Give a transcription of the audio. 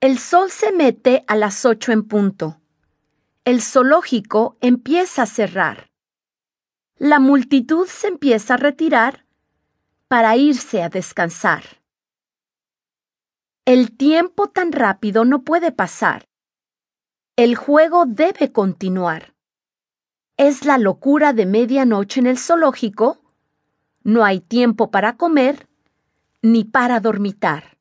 El sol se mete a las ocho en punto. El zoológico empieza a cerrar. La multitud se empieza a retirar para irse a descansar. El tiempo tan rápido no puede pasar. El juego debe continuar. Es la locura de medianoche en el zoológico. No hay tiempo para comer ni para dormitar.